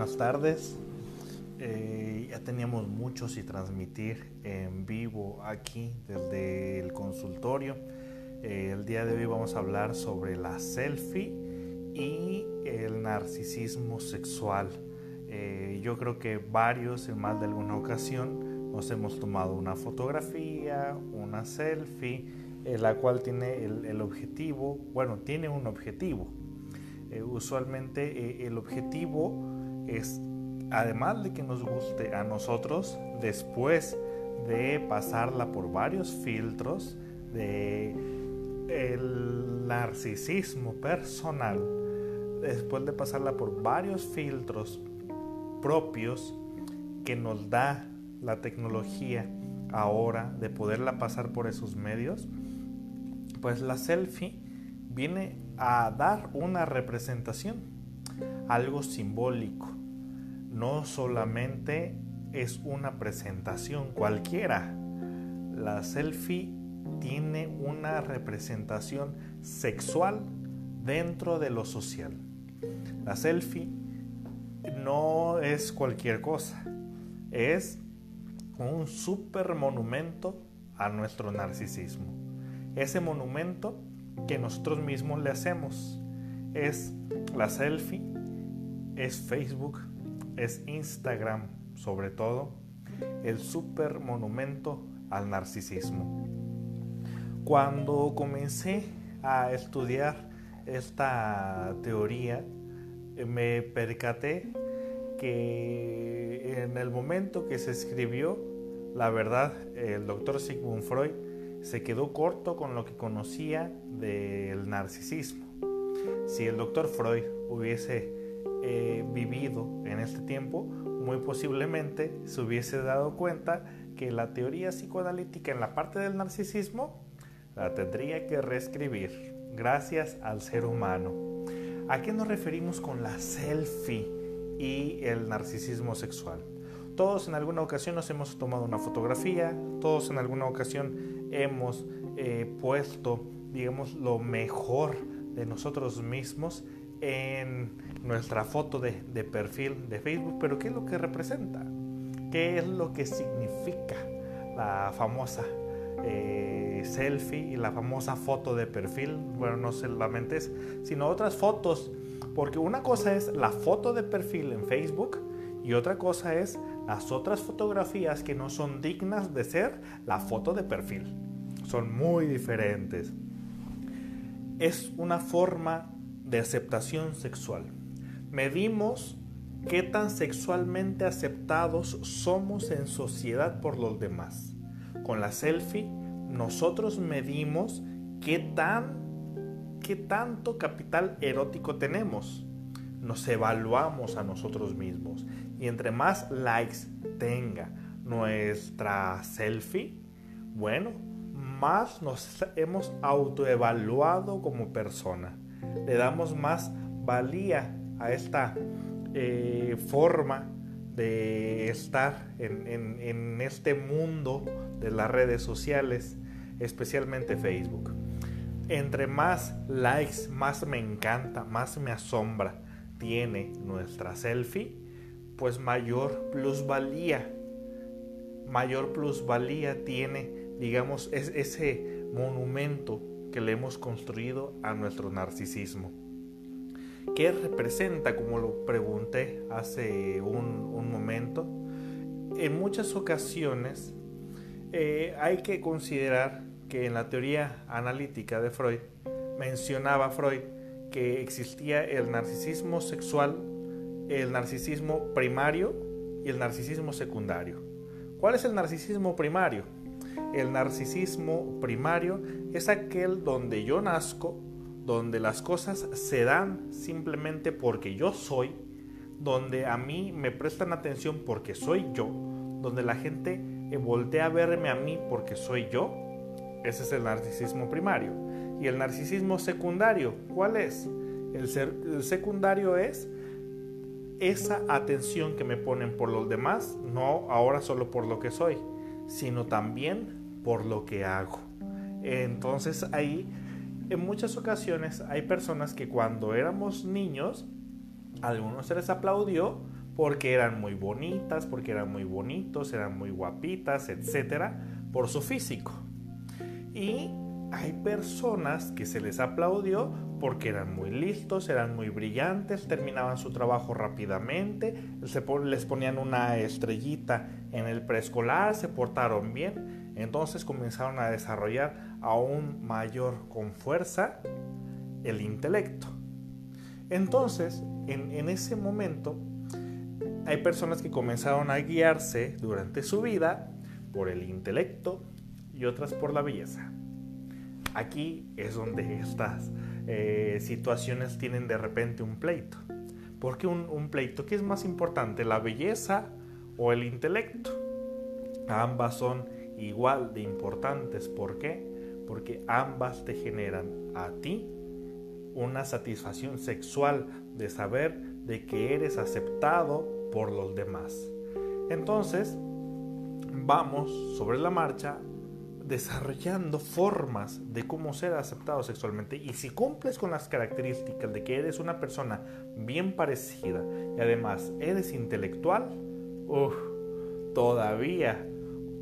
Buenas tardes. Eh, ya teníamos muchos y transmitir en vivo aquí desde el consultorio. Eh, el día de hoy vamos a hablar sobre la selfie y el narcisismo sexual. Eh, yo creo que varios en más de alguna ocasión nos hemos tomado una fotografía, una selfie, la cual tiene el objetivo, bueno, tiene un objetivo usualmente el objetivo es, además de que nos guste a nosotros, después de pasarla por varios filtros de el narcisismo personal, después de pasarla por varios filtros propios que nos da la tecnología ahora de poderla pasar por esos medios, pues la selfie viene a dar una representación, algo simbólico. No solamente es una presentación cualquiera. La selfie tiene una representación sexual dentro de lo social. La selfie no es cualquier cosa, es un super monumento a nuestro narcisismo. Ese monumento que nosotros mismos le hacemos. Es la selfie, es Facebook, es Instagram, sobre todo, el super monumento al narcisismo. Cuando comencé a estudiar esta teoría, me percaté que en el momento que se escribió, la verdad, el doctor Sigmund Freud se quedó corto con lo que conocía del narcisismo. Si el doctor Freud hubiese vivido en este tiempo, muy posiblemente se hubiese dado cuenta que la teoría psicoanalítica en la parte del narcisismo la tendría que reescribir gracias al ser humano. ¿A qué nos referimos con la selfie y el narcisismo sexual? Todos en alguna ocasión nos hemos tomado una fotografía, todos en alguna ocasión hemos eh, puesto, digamos, lo mejor de nosotros mismos en nuestra foto de, perfil de Facebook, pero ¿qué es lo que representa? ¿Qué es lo que significa la famosa eh, selfie y la famosa foto de perfil? Bueno, no solamente es, sino otras fotos, porque una cosa es la foto de perfil en Facebook y otra cosa es las otras fotografías que no son dignas de ser la foto de perfil. Son muy diferentes. Es una forma de aceptación sexual. Medimos qué tan sexualmente aceptados somos en sociedad por los demás. Con la selfie nosotros medimos qué tan qué tanto capital erótico tenemos. Nos evaluamos a nosotros mismos y entre más likes tenga nuestra selfie, bueno, más nos hemos autoevaluado como persona. Le damos más valía a esta eh, forma de estar en, este mundo de las redes sociales, especialmente Facebook. Entre más likes, más me encanta, más me asombra tiene nuestra selfie, pues mayor plusvalía, mayor plusvalía tiene, digamos, es ese monumento que le hemos construido a nuestro narcisismo. ¿Qué representa, como lo pregunté hace un, momento? En muchas ocasiones eh, hay que considerar que en la teoría analítica de Freud mencionaba Freud que existía el narcisismo sexual el narcisismo primario y el narcisismo secundario. ¿Cuál es el narcisismo primario? El narcisismo primario es aquel donde yo nazco, donde las cosas se dan simplemente porque yo soy, donde a mí me prestan atención porque soy yo, donde la gente voltea a verme a mí porque soy yo. Ese es el narcisismo primario. ¿Y el narcisismo secundario? ¿Cuál es? El, el secundario es esa atención que me ponen por los demás, no ahora solo por lo que soy, sino también por lo que hago. Entonces ahí, en muchas ocasiones hay personas que cuando éramos niños, A algunos se les aplaudió porque eran muy bonitas, porque eran muy bonitos, eran muy guapitas, etcétera, por su físico. Y hay personas que se les aplaudió porque eran muy listos, eran muy brillantes, terminaban su trabajo rápidamente, les ponían una estrellita en el preescolar, se portaron bien, entonces comenzaron a desarrollar aún mayor con fuerza el intelecto. Entonces, en, ese momento, hay personas que comenzaron a guiarse durante su vida por el intelecto y otras por la belleza. Aquí es donde estas eh, situaciones tienen de repente un pleito. ¿Por qué un, un pleito? ¿Qué es más importante, la belleza o el intelecto? Ambas son igual de importantes. ¿Por qué? Porque ambas te generan a ti una satisfacción sexual de saber de que eres aceptado por los demás. Entonces, vamos sobre la marcha desarrollando formas de cómo ser aceptado sexualmente y si cumples con las características de que eres una persona bien parecida y además eres intelectual, todavía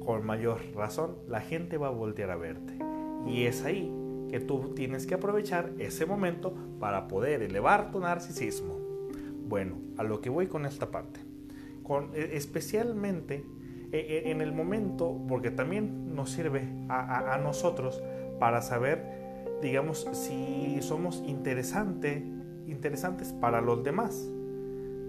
con mayor razón la gente va a voltear a verte. Y es ahí que tú tienes que aprovechar ese momento para poder elevar tu narcisismo. Bueno, a lo que voy con esta parte. Con, e, especialmente en el momento, porque también nos sirve a, nosotros para saber, digamos, si somos interesante, interesantes para los demás.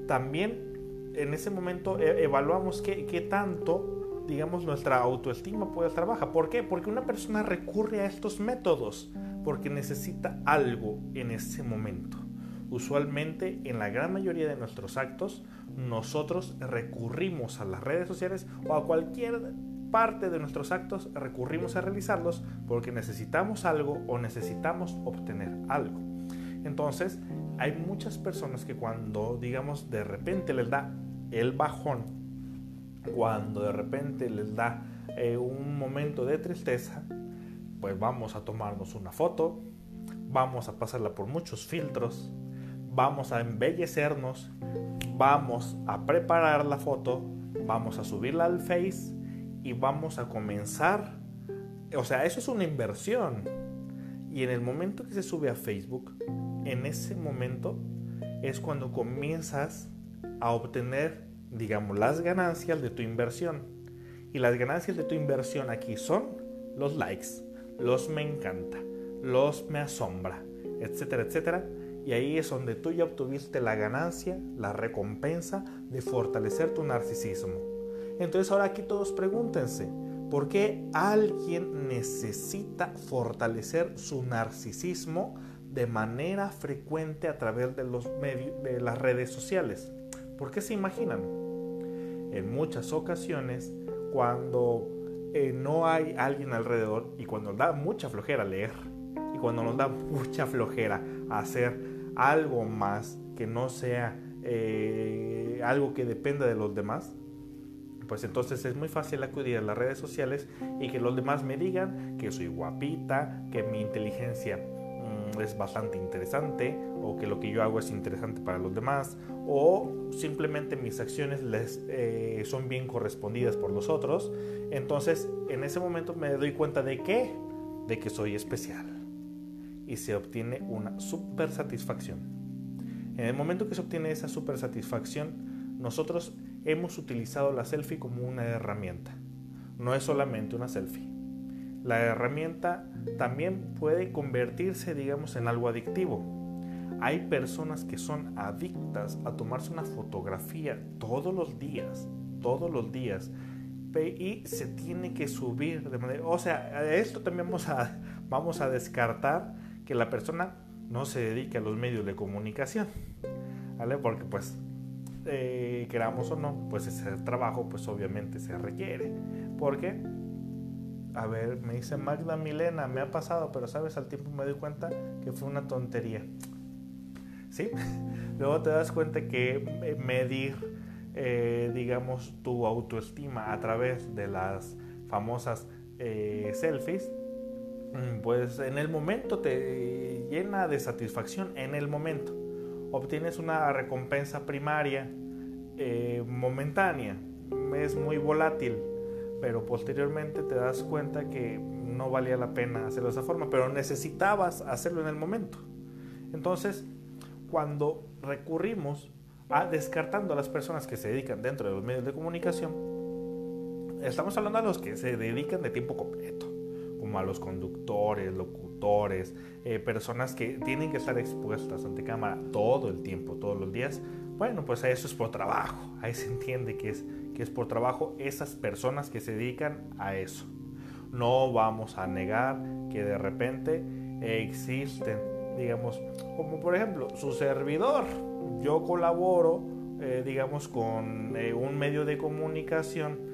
También en ese momento e, evaluamos qué, qué tanto, digamos, nuestra autoestima puede trabajar. ¿Por qué? Porque una persona recurre a estos métodos porque necesita algo en ese momento. Usualmente en la gran mayoría de nuestros actos nosotros recurrimos a las redes sociales o a cualquier parte de nuestros actos recurrimos a realizarlos porque necesitamos algo o necesitamos obtener algo. Entonces, hay muchas personas que cuando, digamos, de repente les da el bajón, cuando de repente les da eh, un momento de tristeza, pues vamos a tomarnos una foto, vamos a pasarla por muchos filtros, vamos a embellecernos, vamos a preparar la foto, vamos a subirla al Face y vamos a comenzar. O sea, eso es una inversión. Y en el momento que se sube a Facebook, en ese momento es cuando comienzas a obtener, digamos, las ganancias de tu inversión. Y las ganancias de tu inversión aquí son los likes, los me encanta, los me asombra, etcétera, etcétera y ahí es donde tú ya obtuviste la ganancia, la recompensa de fortalecer tu narcisismo. Entonces ahora aquí todos pregúntense, ¿por qué alguien necesita fortalecer su narcisismo de manera frecuente a través de las redes sociales? ¿Por qué se imaginan? En muchas ocasiones, cuando eh, no hay alguien alrededor y cuando da mucha flojera leer y cuando nos da mucha flojera hacer algo más que no sea eh, algo que dependa de los demás, pues entonces es muy fácil acudir a las redes sociales y que los demás me digan que soy guapita, que mi inteligencia mm, es bastante interesante o que lo que yo hago es interesante para los demás o simplemente mis acciones les, eh, son bien correspondidas por los otros. Entonces en ese momento me doy cuenta de que, de que soy especial y se obtiene una super satisfacción. En el momento que se obtiene esa super satisfacción, nosotros hemos utilizado la selfie como una herramienta. No es solamente una selfie. La herramienta también puede convertirse, digamos, en algo adictivo. Hay personas que son adictas a tomarse una fotografía todos los días, todos los días, y se tiene que subir de manera, o sea, esto también vamos a, vamos a descartar que la persona no se dedique a los medios de comunicación, ¿vale? Porque pues, eh, queramos o no, pues ese trabajo pues obviamente se requiere. Porque, a ver, me dice Magda Milena, me ha pasado, pero sabes, al tiempo me doy cuenta que fue una tontería. ¿Sí? Luego te das cuenta que medir, eh, digamos, tu autoestima a través de las famosas eh, selfies pues en el momento te llena de satisfacción, en el momento. obtienes una recompensa primaria eh, momentánea, es muy volátil, pero posteriormente te das cuenta que no valía la pena hacerlo de esa forma, pero necesitabas hacerlo en el momento. Entonces, cuando recurrimos a descartando a las personas que se dedican dentro de los medios de comunicación, estamos hablando a los que se dedican de tiempo completo, como a los conductores, locutores, eh, personas que tienen que estar expuestas ante cámara todo el tiempo, todos los días. Bueno, pues eso es por trabajo, ahí se entiende que es, que es por trabajo esas personas que se dedican a eso. No vamos a negar que de repente existen, digamos, como por ejemplo su servidor. Yo colaboro, eh, digamos, con eh, un medio de comunicación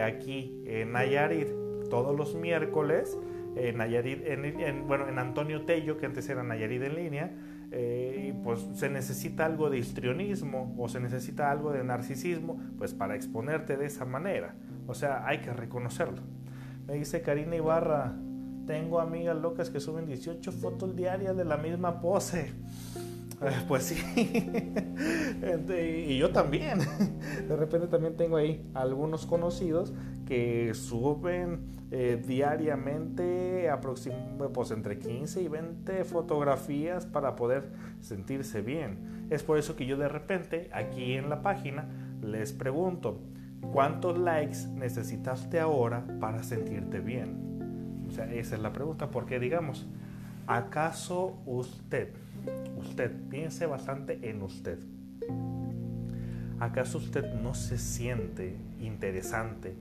aquí en Nayarit todos los miércoles. En Nayarit, en, bueno, en Antonio Tello, que antes era Nayarit en línea, pues se necesita algo de histrionismo o se necesita algo de narcisismo, pues para exponerte de esa manera. O sea, hay que reconocerlo. Me dice Karina Ibarra, tengo amigas locas que suben 18 fotos diarias de la misma pose. Eh, pues sí, y yo también. De repente también tengo ahí algunos conocidos que suben eh, diariamente aproximadamente pues entre 15 y 20 fotografías para poder sentirse bien. Es por eso que yo de repente aquí en la página les pregunto, ¿Cuántos likes necesitaste ahora para sentirte bien? O sea, esa es la pregunta, porque digamos, ¿acaso usted, usted, piense bastante en usted, ¿acaso usted no se siente interesante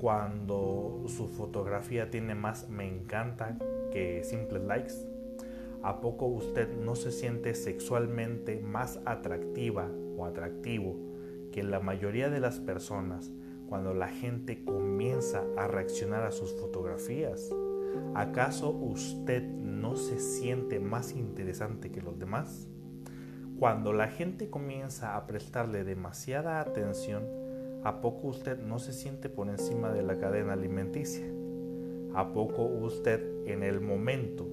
cuando su fotografía tiene más me encanta que simples likes? ¿A poco usted no se siente sexualmente más atractiva o atractivo que la mayoría de las personas, cuando la gente comienza a reaccionar a sus fotografías, ¿acaso usted no se siente más interesante que los demás? Cuando la gente comienza a prestarle demasiada atención, ¿a poco usted no se siente por encima de la cadena alimenticia? ¿A poco usted en el momento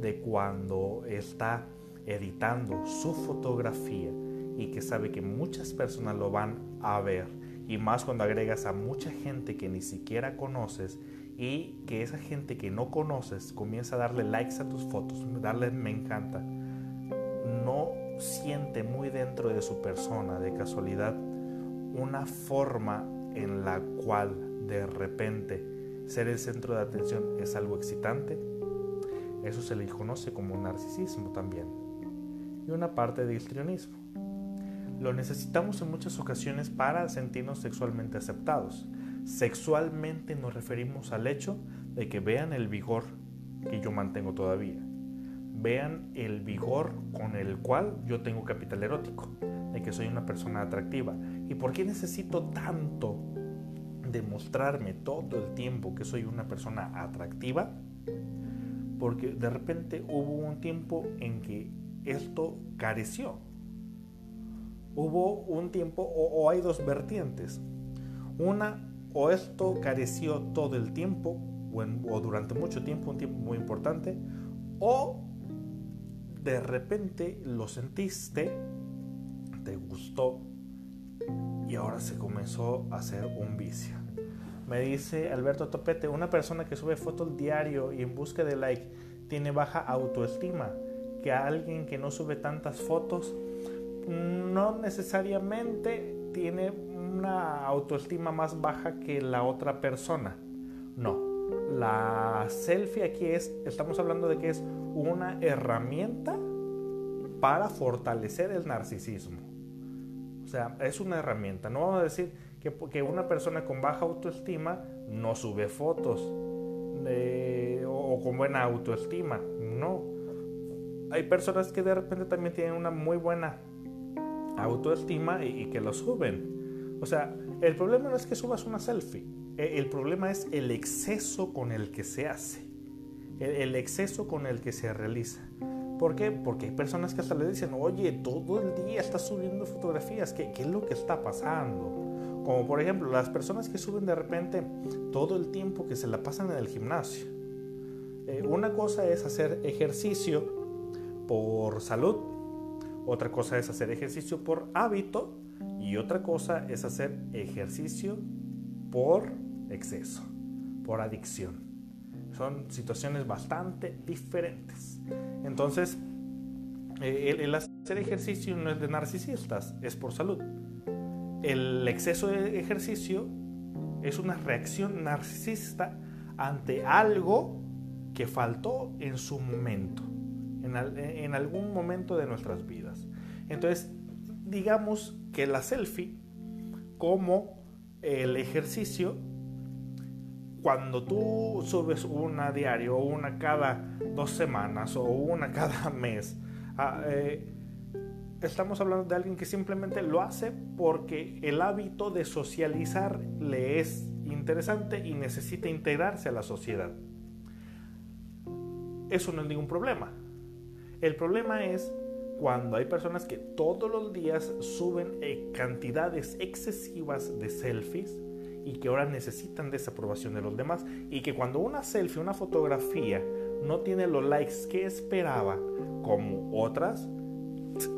de cuando está editando su fotografía y que sabe que muchas personas lo van a ver y más cuando agregas a mucha gente que ni siquiera conoces y que esa gente que no conoces comienza a darle likes a tus fotos, darle me encanta, no siente muy dentro de su persona de casualidad una forma en la cual de repente ser el centro de atención es algo excitante, eso se le conoce como narcisismo también y una parte de histrionismo. Lo necesitamos en muchas ocasiones para sentirnos sexualmente aceptados. Sexualmente nos referimos al hecho de que vean el vigor que yo mantengo todavía. Vean el vigor con el cual yo tengo capital erótico, de que soy una persona atractiva. ¿Y por qué necesito tanto demostrarme todo el tiempo que soy una persona atractiva? Porque de repente hubo un tiempo en que esto careció hubo un tiempo o, hay dos vertientes. Una, o esto careció todo el tiempo o, durante mucho tiempo, un tiempo muy importante, o de repente lo sentiste, te gustó y ahora se comenzó a hacer un vicio. Me dice Alberto Topete, una persona que sube fotos diario y en busca de like tiene baja autoestima, que alguien que no sube tantas fotos no necesariamente tiene una autoestima más baja que la otra persona. No, la selfie aquí es, estamos hablando de que es una herramienta para fortalecer el narcisismo. Sea, es una herramienta. No vamos a decir que, una persona con baja autoestima no sube fotos o con buena autoestima. No. Hay personas que de repente también tienen una muy buena autoestima y, que lo suben. O sea, el problema no es que subas una selfie, e, el problema es el exceso con el que se hace, el, exceso con el que se realiza. ¿Por qué? Porque hay personas que hasta le dicen, oye, todo el día estás subiendo fotografías, ¿qué, es lo que está pasando? Como por ejemplo, las personas que suben de repente todo el tiempo que se la pasan en el gimnasio. Eh, una cosa es hacer ejercicio por salud, otra cosa es hacer ejercicio por hábito y otra cosa es hacer ejercicio por exceso, por adicción. Son situaciones bastante diferentes. Entonces, eh, el, hacer ejercicio no es de narcisistas, es por salud. El exceso de ejercicio es una reacción narcisista ante algo que faltó en su momento, en, algún momento de nuestras vidas. Entonces, digamos que la selfie, como el ejercicio, cuando tú subes una diario, una cada dos semanas, o una cada mes, ah, eh, estamos hablando de alguien que simplemente lo hace porque el hábito de socializar le es interesante y necesita integrarse a la sociedad. Eso no es ningún problema. El problema es cuando hay personas que todos los días suben eh, cantidades excesivas de selfies y que ahora necesitan desaprobación de los demás y que cuando una selfie, una fotografía no tiene los likes que esperaba como otras,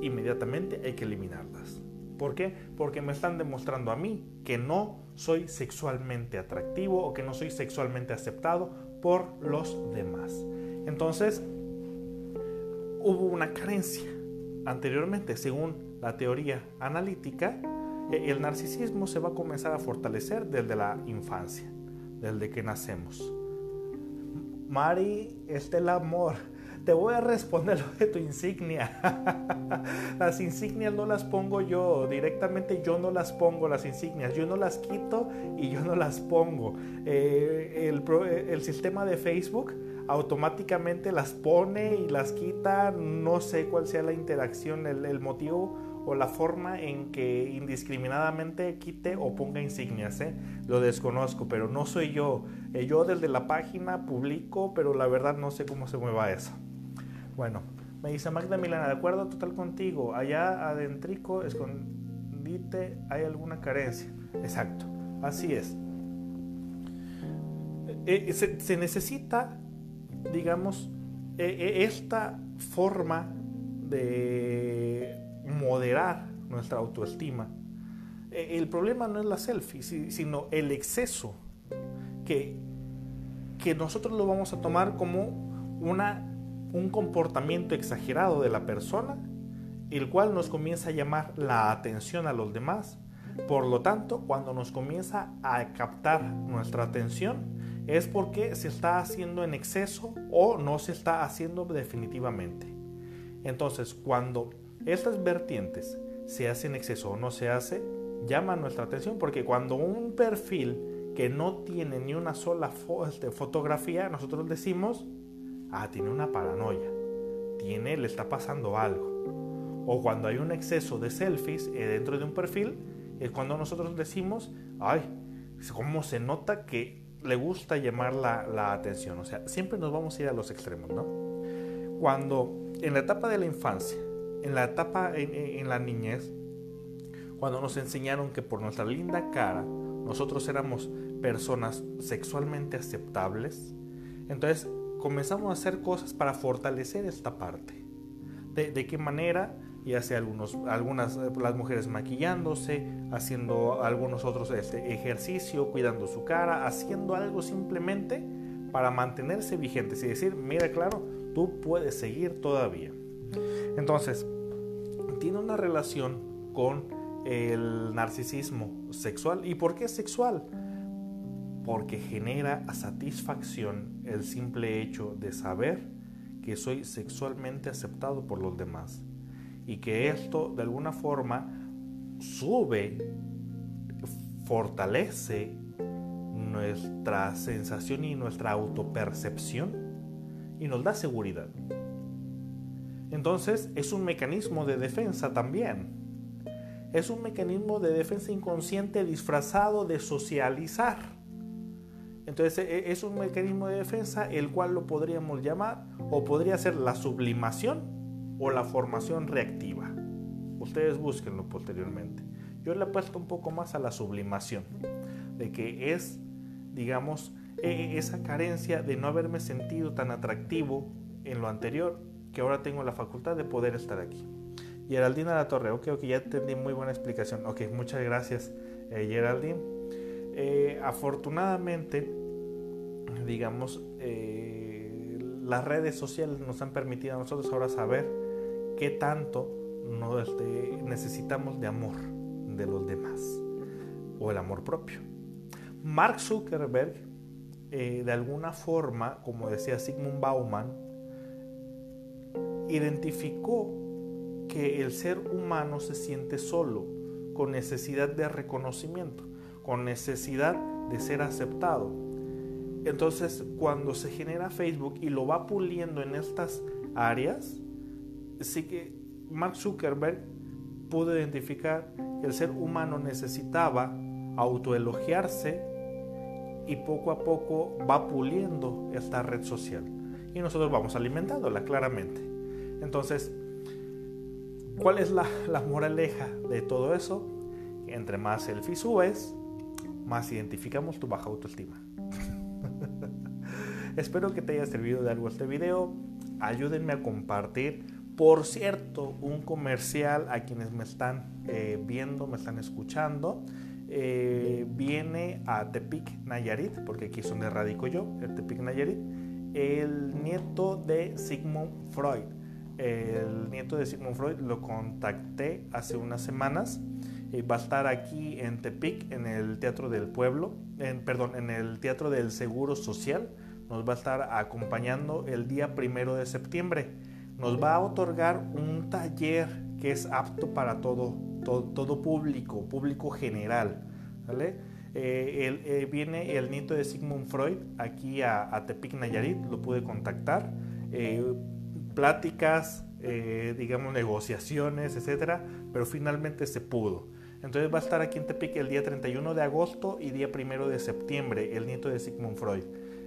inmediatamente hay que eliminarlas. ¿Por qué? Porque me están demostrando a mí que no soy sexualmente atractivo o que no soy sexualmente aceptado por los demás. Entonces, hubo una carencia. Anteriormente, según la teoría analítica, el narcisismo se va a comenzar a fortalecer desde la infancia, desde que nacemos. Mari, este el amor te voy a responder lo de tu insignia. las insignias no las pongo yo, directamente yo no las pongo las insignias, yo no las quito y yo no las pongo. Eh, el, sistema de Facebook automáticamente las pone y las quita, no sé cuál sea la interacción, el, motivo o la forma en que indiscriminadamente quite o ponga insignias. ¿eh? Lo desconozco, pero no soy yo. Eh, yo desde la página publico, pero la verdad no sé cómo se mueva eso. Bueno, me dice Magda Milana, de acuerdo total contigo, allá adentrico, escondite, hay alguna carencia. Exacto, así es. Eh, se, necesita, digamos, esta forma de moderar nuestra autoestima. el problema no es la selfie, sino el exceso que, que nosotros lo vamos a tomar como una un comportamiento exagerado de la persona, el cual nos comienza a llamar la atención a los demás. Por lo tanto, cuando nos comienza a captar nuestra atención, es porque se está haciendo en exceso o no se está haciendo definitivamente. Entonces, cuando estas vertientes se hacen en exceso o no se hace, llama nuestra atención porque cuando un perfil que no tiene ni una sola este, fotografía, nosotros decimos, ah, tiene una paranoia, tiene, le está pasando algo. O cuando hay un exceso de selfies eh, dentro de un perfil, es cuando nosotros decimos, ay, cómo se nota que le gusta llamar la, atención. O sea, siempre nos vamos a ir a los extremos, ¿no? Cuando en la etapa de la infancia, en la etapa en la niñez, cuando nos enseñaron que por nuestra linda cara nosotros éramos personas sexualmente aceptables, entonces comenzamos a hacer cosas para fortalecer esta parte. ¿De, qué manera? Ya sea algunos, algunas, eh, las mujeres maquillándose, haciendo algunos otros este, ejercicio, cuidando su cara, haciendo algo simplemente para mantenerse vigentes y decir, mira claro, tú puedes seguir todavía. Entonces, tiene una relación con el narcisismo sexual. ¿Y por qué sexual? porque genera satisfacción el simple hecho de saber que soy sexualmente aceptado por los demás y que esto de alguna forma sube, fortalece nuestra sensación y nuestra autopercepción y nos da seguridad. Entonces es un mecanismo de defensa también. Es un mecanismo de defensa inconsciente disfrazado de socializar. Entonces e, es un mecanismo de defensa el cual lo podríamos llamar o podría ser la sublimación o la formación reactiva. Ustedes búsquenlo posteriormente. Yo le apuesto un poco más a la sublimación, de que es, digamos, e, e, esa carencia de no haberme sentido tan atractivo en lo anterior que ahora tengo la facultad de poder estar aquí. Geraldine La Torre, ok, ok, ya entendí muy buena explicación. Ok, muchas gracias, eh, Geraldine. Eh, afortunadamente, digamos, eh, las redes sociales nos han permitido a nosotros ahora saber qué tanto este, necesitamos de amor de los demás o el amor propio. Mark Zuckerberg, de alguna forma, como decía Sigmund Bauman, identificó que el ser humano se siente solo, con necesidad de reconocimiento, con necesidad de ser aceptado. Entonces, cuando se genera Facebook y lo va puliendo en estas áreas, sí que Mark Zuckerberg pudo identificar que el ser humano necesitaba autoelogiarse y poco a poco va puliendo esta red social. Y nosotros vamos alimentándola claramente. Entonces, ¿cuál es la, moraleja de todo eso? Entre más selfies subes, más identificamos tu baja autoestima. Espero que te haya servido de algo este video. Ayúdenme a compartir. Por cierto, un comercial a quienes me están eh, viendo, me están escuchando. Eh, viene a Tepic Nayarit, porque aquí es donde radico yo, el Tepic Nayarit, el nieto de Sigmund Freud el nieto de Sigmund Freud, lo contacté hace unas semanas. y va a estar aquí en Tepic, en el Teatro del Pueblo, perdón, en el Teatro del Seguro Social. Nos va a estar acompañando el día primero de septiembre. Nos va a otorgar un taller que es apto para todo, todo, público, público general. ¿vale? Eh, eh, viene el nieto de Sigmund Freud aquí a, Tepic Nayarit, lo pude contactar. Eh, pláticas, eh, digamos, negociaciones, etcétera, pero finalmente se pudo. Entonces va a estar aquí en Tepic el día 31 de agosto y día 1 de septiembre, el nieto de Sigmund Freud.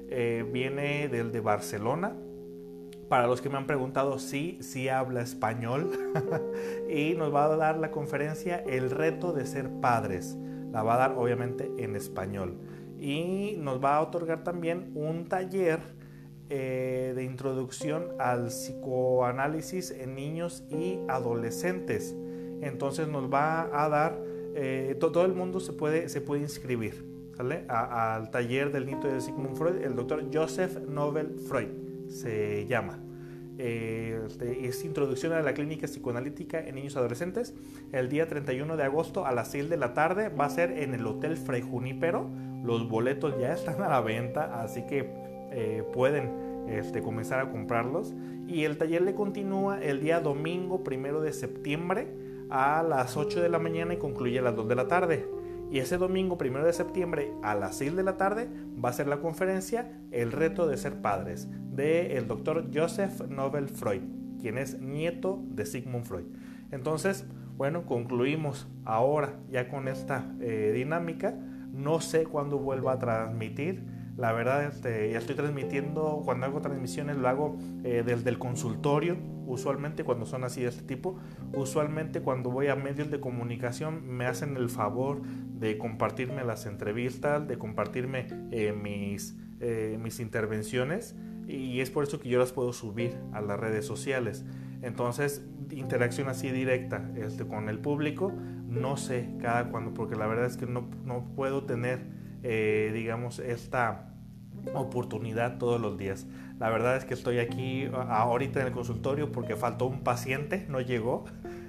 Eh, viene del de Barcelona. Para los que me han preguntado, sí, sí habla español. y nos va a dar la conferencia El reto de ser padres. La va a dar obviamente en español. Y nos va a otorgar también un taller eh, de introducción al psicoanálisis en niños y adolescentes. Entonces nos va a dar, eh, todo el mundo se puede, se puede inscribir al taller del nieto de Sigmund Freud, el doctor Joseph Nobel Freud se llama. Eh, este, es introducción a la clínica psicoanalítica en niños y adolescentes. El día 31 de agosto a las 6 de la tarde va a ser en el Hotel Fray Junípero. Los boletos ya están a la venta, así que eh, pueden este, comenzar a comprarlos. Y el taller le continúa el día domingo primero de septiembre a las 8 de la mañana y concluye a las 2 de la tarde. Y ese domingo primero de septiembre a las 6 de la tarde va a ser la conferencia El reto de ser padres del el doctor Joseph Nobel Freud, quien es nieto de Sigmund Freud. Entonces, bueno, concluimos ahora ya con esta eh, dinámica. No sé cuándo vuelva a transmitir la verdad, este, estoy transmitiendo, cuando hago transmisiones lo hago eh, desde el consultorio, usualmente cuando son así de este tipo. Usualmente cuando voy a medios de comunicación me hacen el favor de compartirme las entrevistas, de compartirme eh, mis, eh, mis intervenciones y es por eso que yo las puedo subir a las redes sociales. Entonces, interacción así directa este, con el público, no sé cada cuándo, porque la verdad es que no, no puedo tener, digamos, esta oportunidad todos los días. La verdad es que estoy aquí ahorita en el consultorio porque faltó un paciente, no llegó.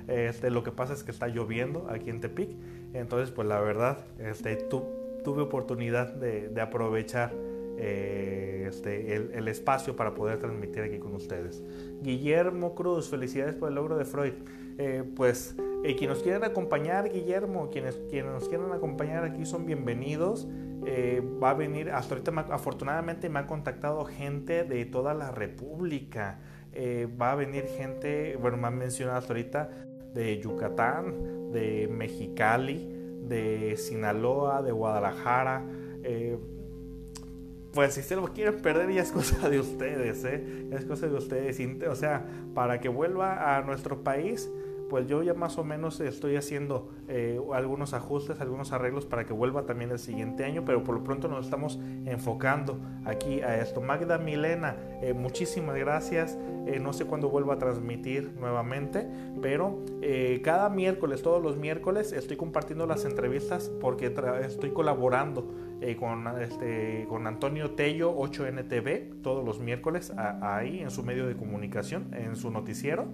Este, lo que pasa es que está lloviendo aquí en Tepic. Entonces, pues la verdad, este, tuve oportunidad de, aprovechar eh, este, el, espacio para poder transmitir aquí con ustedes. Guillermo Cruz, felicidades por el logro de Freud. Eh, pues eh, quienes nos quieran acompañar, Guillermo, quienes, quienes nos quieran acompañar aquí son bienvenidos. Eh, va a venir, hasta ahorita afortunadamente me ha contactado gente de toda la República. Eh, va a venir gente, bueno, me han mencionado hasta ahorita de Yucatán, de Mexicali, de Sinaloa, de Guadalajara. Eh, pues si se lo quieren perder ya es cosa de ustedes, ¿eh? Es cosa de ustedes. O sea, para que vuelva a nuestro país, pues yo ya más o menos estoy haciendo eh, algunos ajustes, algunos arreglos para que vuelva también el siguiente año, pero por lo pronto nos estamos enfocando aquí a esto. Magda Milena, eh, muchísimas gracias. Eh, no sé cuándo vuelvo a transmitir nuevamente, pero cada miércoles, todos los miércoles, estoy compartiendo las entrevistas porque estoy colaborando con, este, con Antonio Tello 8NTV todos los miércoles ahí en su medio de comunicación, en su noticiero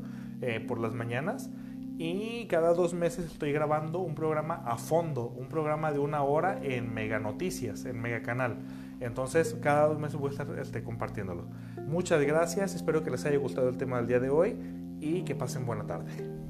por las mañanas y cada dos meses estoy grabando un programa a fondo, un programa de una hora en Mega Noticias, en Mega Canal. Entonces, cada dos meses voy a estar este, compartiéndolo. Muchas gracias, espero que les haya gustado el tema del día de hoy y que pasen buena tarde.